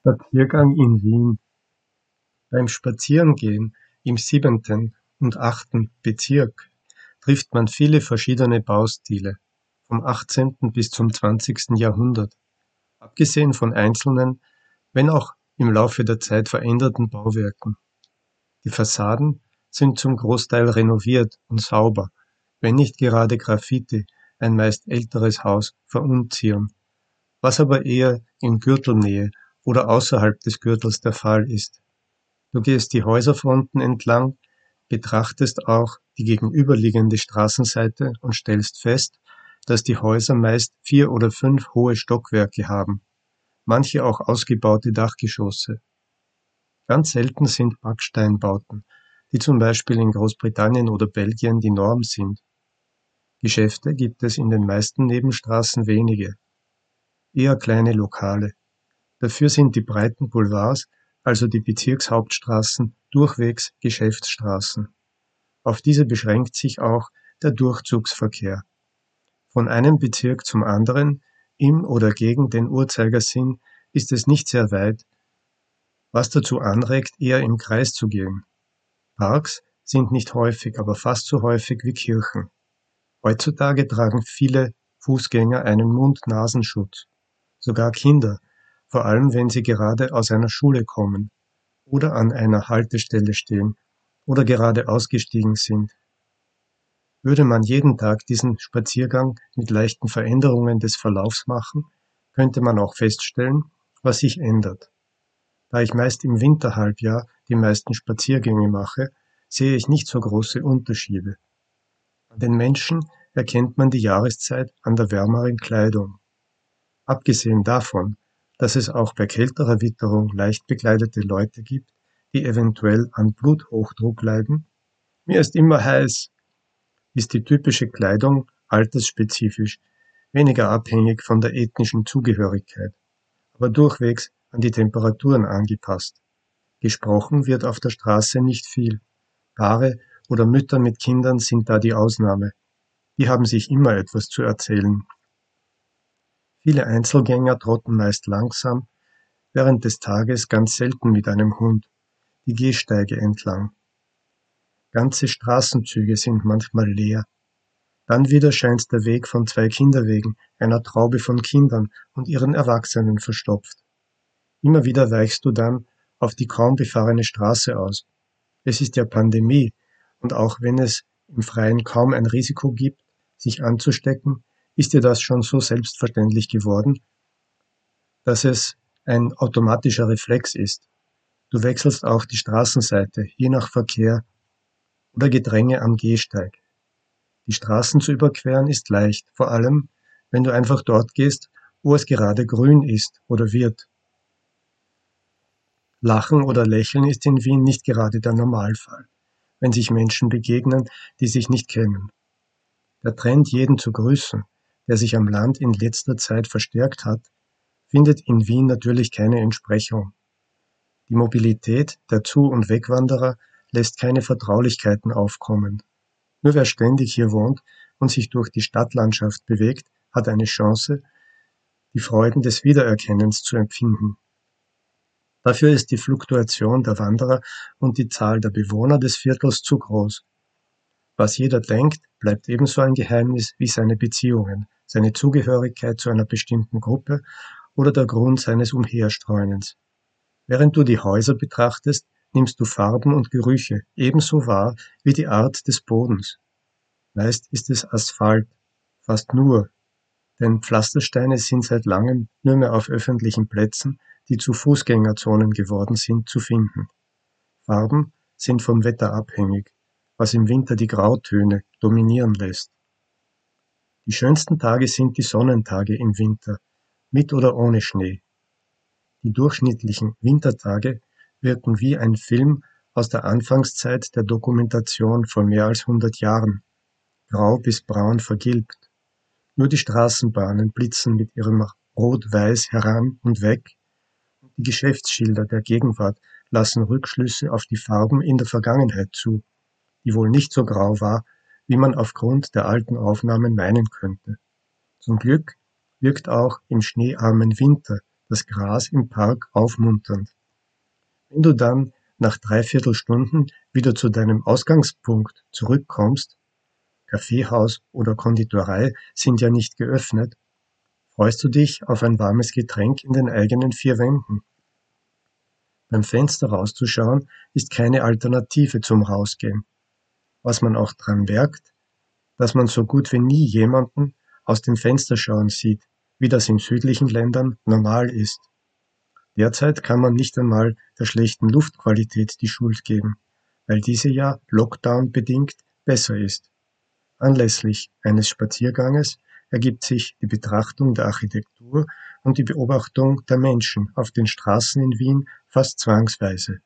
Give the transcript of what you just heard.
Spaziergang in Wien Beim Spazierengehen im siebenten und achten Bezirk trifft man viele verschiedene Baustile vom 18. bis zum 20. Jahrhundert, abgesehen von einzelnen, wenn auch im Laufe der Zeit veränderten Bauwerken. Die Fassaden sind zum Großteil renoviert und sauber, wenn nicht gerade Graffiti ein meist älteres Haus verunzieren, was aber eher in Gürtelnähe oder außerhalb des Gürtels der Fall ist. Du gehst die Häuserfronten entlang, betrachtest auch die gegenüberliegende Straßenseite und stellst fest, dass die Häuser meist vier oder fünf hohe Stockwerke haben, manche auch ausgebaute Dachgeschosse. Ganz selten sind Backsteinbauten, die zum Beispiel in Großbritannien oder Belgien die Norm sind. Geschäfte gibt es in den meisten Nebenstraßen wenige, eher kleine Lokale. Dafür sind die breiten Boulevards, also die Bezirkshauptstraßen, durchwegs Geschäftsstraßen. Auf diese beschränkt sich auch der Durchzugsverkehr. Von einem Bezirk zum anderen, im oder gegen den Uhrzeigersinn, ist es nicht sehr weit, was dazu anregt, eher im Kreis zu gehen. Parks sind nicht häufig, aber fast so häufig wie Kirchen. Heutzutage tragen viele Fußgänger einen Mund-Nasenschutz. Sogar Kinder, vor allem wenn sie gerade aus einer Schule kommen oder an einer Haltestelle stehen oder gerade ausgestiegen sind. Würde man jeden Tag diesen Spaziergang mit leichten Veränderungen des Verlaufs machen, könnte man auch feststellen, was sich ändert. Da ich meist im Winterhalbjahr die meisten Spaziergänge mache, sehe ich nicht so große Unterschiede. An den Menschen erkennt man die Jahreszeit an der wärmeren Kleidung. Abgesehen davon, dass es auch bei kälterer Witterung leicht bekleidete Leute gibt, die eventuell an Bluthochdruck leiden? Mir ist immer heiß, ist die typische Kleidung altersspezifisch, weniger abhängig von der ethnischen Zugehörigkeit, aber durchwegs an die Temperaturen angepasst. Gesprochen wird auf der Straße nicht viel. Paare oder Mütter mit Kindern sind da die Ausnahme. Die haben sich immer etwas zu erzählen. Viele Einzelgänger trotten meist langsam, während des Tages ganz selten mit einem Hund, die Gehsteige entlang. Ganze Straßenzüge sind manchmal leer. Dann wieder scheint der Weg von zwei Kinderwegen, einer Traube von Kindern und ihren Erwachsenen verstopft. Immer wieder weichst du dann auf die kaum befahrene Straße aus. Es ist ja Pandemie, und auch wenn es im Freien kaum ein Risiko gibt, sich anzustecken, ist dir das schon so selbstverständlich geworden, dass es ein automatischer Reflex ist. Du wechselst auch die Straßenseite, je nach Verkehr oder Gedränge am Gehsteig. Die Straßen zu überqueren ist leicht, vor allem wenn du einfach dort gehst, wo es gerade grün ist oder wird. Lachen oder Lächeln ist in Wien nicht gerade der Normalfall, wenn sich Menschen begegnen, die sich nicht kennen. Der Trend, jeden zu grüßen, der sich am Land in letzter Zeit verstärkt hat, findet in Wien natürlich keine Entsprechung. Die Mobilität der Zu- und Wegwanderer lässt keine Vertraulichkeiten aufkommen. Nur wer ständig hier wohnt und sich durch die Stadtlandschaft bewegt, hat eine Chance, die Freuden des Wiedererkennens zu empfinden. Dafür ist die Fluktuation der Wanderer und die Zahl der Bewohner des Viertels zu groß. Was jeder denkt, bleibt ebenso ein Geheimnis wie seine Beziehungen, seine Zugehörigkeit zu einer bestimmten Gruppe oder der Grund seines Umherstreunens. Während du die Häuser betrachtest, nimmst du Farben und Gerüche ebenso wahr wie die Art des Bodens. Meist ist es Asphalt, fast nur, denn Pflastersteine sind seit langem nur mehr auf öffentlichen Plätzen, die zu Fußgängerzonen geworden sind, zu finden. Farben sind vom Wetter abhängig, was im Winter die Grautöne dominieren lässt. Die schönsten Tage sind die Sonnentage im Winter, mit oder ohne Schnee. Die durchschnittlichen Wintertage wirken wie ein Film aus der Anfangszeit der Dokumentation vor mehr als 100 Jahren, grau bis braun vergilbt. Nur die Straßenbahnen blitzen mit ihrem Rot-Weiß heran und weg, die Geschäftsschilder der Gegenwart lassen Rückschlüsse auf die Farben in der Vergangenheit zu, die wohl nicht so grau war wie man aufgrund der alten Aufnahmen meinen könnte. Zum Glück wirkt auch im schneearmen Winter das Gras im Park aufmunternd. Wenn du dann nach dreiviertel Stunden wieder zu deinem Ausgangspunkt zurückkommst, Kaffeehaus oder Konditorei sind ja nicht geöffnet, freust du dich auf ein warmes Getränk in den eigenen vier Wänden. Beim Fenster rauszuschauen ist keine Alternative zum Rausgehen. Was man auch dran merkt, dass man so gut wie nie jemanden aus dem Fenster schauen sieht, wie das in südlichen Ländern normal ist. Derzeit kann man nicht einmal der schlechten Luftqualität die Schuld geben, weil diese ja Lockdown bedingt besser ist. Anlässlich eines Spazierganges ergibt sich die Betrachtung der Architektur und die Beobachtung der Menschen auf den Straßen in Wien fast zwangsweise.